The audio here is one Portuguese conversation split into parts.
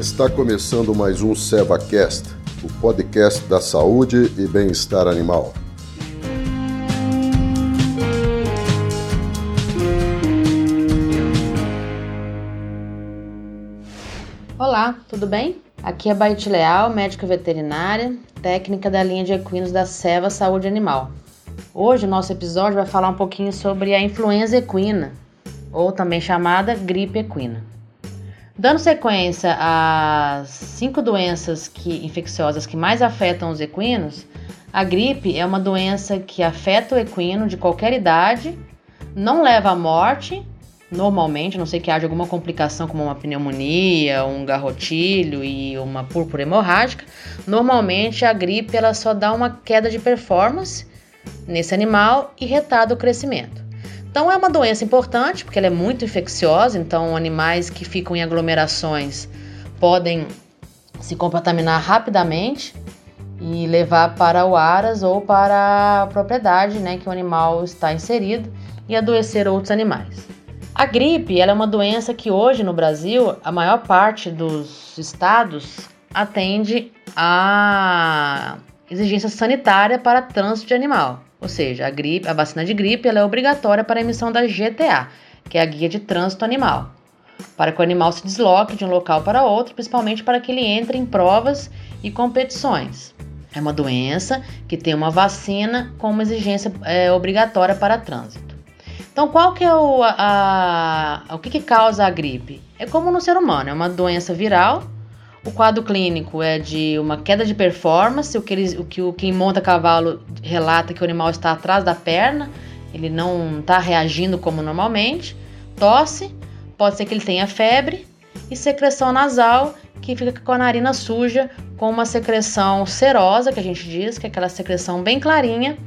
Está começando mais um SevaCast, o podcast da saúde e bem-estar animal. Olá, tudo bem? Aqui é Baite Leal, médica veterinária, técnica da linha de equinos da Seva Saúde Animal. Hoje o nosso episódio vai falar um pouquinho sobre a influenza equina, ou também chamada gripe equina. Dando sequência às cinco doenças que, infecciosas que mais afetam os equinos, a gripe é uma doença que afeta o equino de qualquer idade, não leva à morte, normalmente, a não sei que haja alguma complicação como uma pneumonia, um garrotilho e uma púrpura hemorrágica. Normalmente a gripe ela só dá uma queda de performance nesse animal e retarda o crescimento. Então é uma doença importante porque ela é muito infecciosa, então animais que ficam em aglomerações podem se contaminar rapidamente e levar para o aras ou para a propriedade né, que o animal está inserido e adoecer outros animais. A gripe é uma doença que hoje no Brasil a maior parte dos estados atende a exigência sanitária para trânsito de animal. Ou seja, a, gripe, a vacina de gripe é obrigatória para a emissão da GTA, que é a Guia de Trânsito Animal, para que o animal se desloque de um local para outro, principalmente para que ele entre em provas e competições. É uma doença que tem uma vacina com uma exigência é, obrigatória para trânsito. Então, qual que é o, a, a, o que, que causa a gripe? É como no ser humano, é uma doença viral o quadro clínico é de uma queda de performance, o que, eles, o que o, quem monta cavalo relata que o animal está atrás da perna, ele não está reagindo como normalmente. Tosse, pode ser que ele tenha febre. E secreção nasal, que fica com a narina suja, com uma secreção serosa, que a gente diz, que é aquela secreção bem clarinha,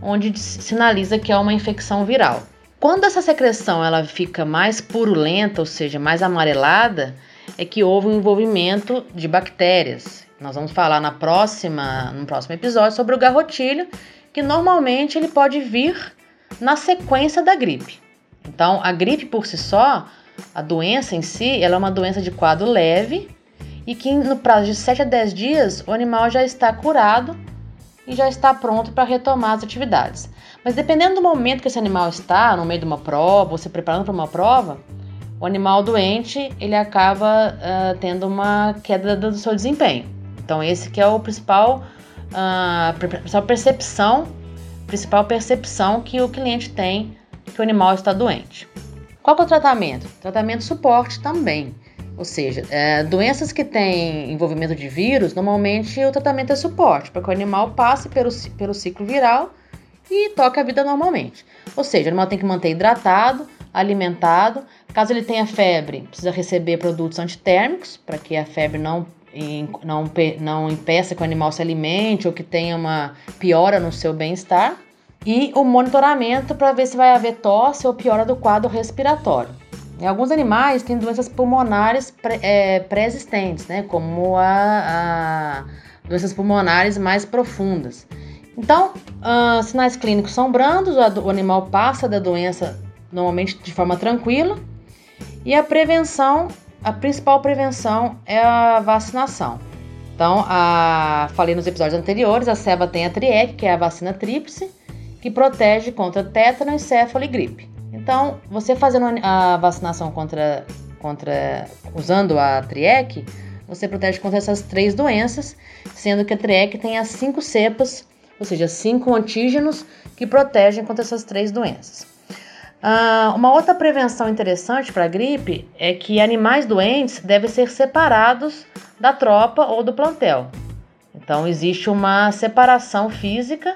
onde sinaliza que é uma infecção viral. Quando essa secreção ela fica mais purulenta, ou seja, mais amarelada, é que houve um envolvimento de bactérias. Nós vamos falar na próxima, no próximo episódio sobre o garrotilho, que normalmente ele pode vir na sequência da gripe. Então, a gripe por si só, a doença em si, ela é uma doença de quadro leve e que no prazo de 7 a 10 dias o animal já está curado e já está pronto para retomar as atividades. Mas dependendo do momento que esse animal está, no meio de uma prova, ou se preparando para uma prova, o animal doente ele acaba uh, tendo uma queda do seu desempenho. Então esse que é o principal, uh, principal percepção, principal percepção que o cliente tem que o animal está doente. Qual é o tratamento? Tratamento suporte também. Ou seja, é, doenças que têm envolvimento de vírus, normalmente o tratamento é suporte, para que o animal passe pelo, pelo ciclo viral e toque a vida normalmente. Ou seja, o animal tem que manter hidratado, alimentado. Caso ele tenha febre, precisa receber produtos antitérmicos para que a febre não, não, não impeça que o animal se alimente ou que tenha uma piora no seu bem-estar. E o monitoramento para ver se vai haver tosse ou piora do quadro respiratório. Em alguns animais têm doenças pulmonares é, pré-existentes, né, como a, a doenças pulmonares mais profundas. Então, uh, sinais clínicos são brandos, o animal passa da doença normalmente de forma tranquila. E a prevenção, a principal prevenção é a vacinação. Então, a, falei nos episódios anteriores, a ceba tem a Triec, que é a vacina tríplice, que protege contra tétano, encéfalo e gripe. Então, você fazendo a vacinação contra, contra usando a Triec, você protege contra essas três doenças, sendo que a Triec tem as cinco cepas, ou seja, cinco antígenos que protegem contra essas três doenças. Uh, uma outra prevenção interessante para a gripe é que animais doentes devem ser separados da tropa ou do plantel. Então, existe uma separação física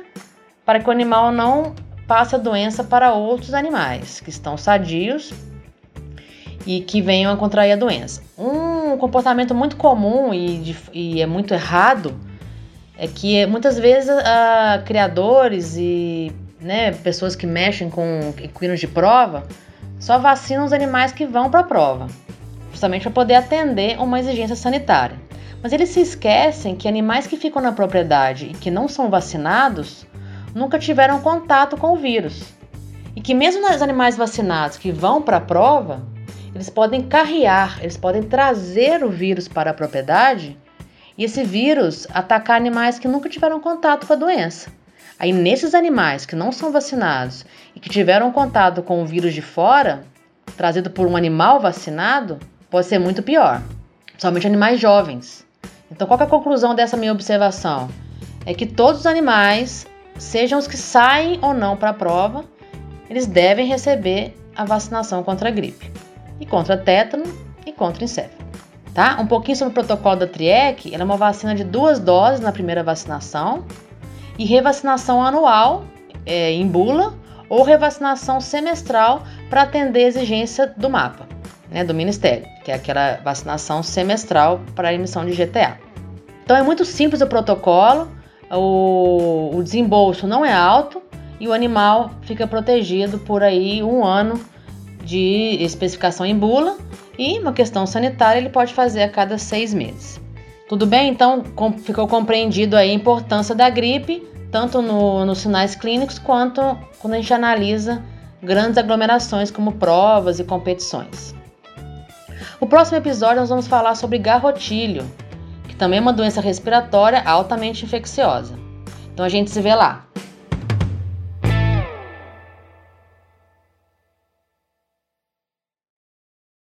para que o animal não passe a doença para outros animais que estão sadios e que venham a contrair a doença. Um comportamento muito comum e, e é muito errado é que muitas vezes uh, criadores e né, pessoas que mexem com equinos de prova, só vacinam os animais que vão para a prova, justamente para poder atender uma exigência sanitária. Mas eles se esquecem que animais que ficam na propriedade e que não são vacinados nunca tiveram contato com o vírus. E que mesmo os animais vacinados que vão para a prova, eles podem carrear, eles podem trazer o vírus para a propriedade e esse vírus atacar animais que nunca tiveram contato com a doença. Aí, nesses animais que não são vacinados e que tiveram contato com o vírus de fora, trazido por um animal vacinado, pode ser muito pior, somente animais jovens. Então, qual é a conclusão dessa minha observação? É que todos os animais, sejam os que saem ou não para a prova, eles devem receber a vacinação contra a gripe, e contra tétano e contra encéfalo. Tá? Um pouquinho sobre o protocolo da TRIEC, ela é uma vacina de duas doses na primeira vacinação e revacinação anual é, em bula ou revacinação semestral para atender a exigência do mapa, né, do Ministério, que é aquela vacinação semestral para emissão de GTA. Então é muito simples o protocolo, o, o desembolso não é alto e o animal fica protegido por aí um ano de especificação em bula e uma questão sanitária ele pode fazer a cada seis meses. Tudo bem? Então ficou compreendido a importância da gripe, tanto no, nos sinais clínicos quanto quando a gente analisa grandes aglomerações como provas e competições. No próximo episódio nós vamos falar sobre garrotilho, que também é uma doença respiratória altamente infecciosa. Então a gente se vê lá.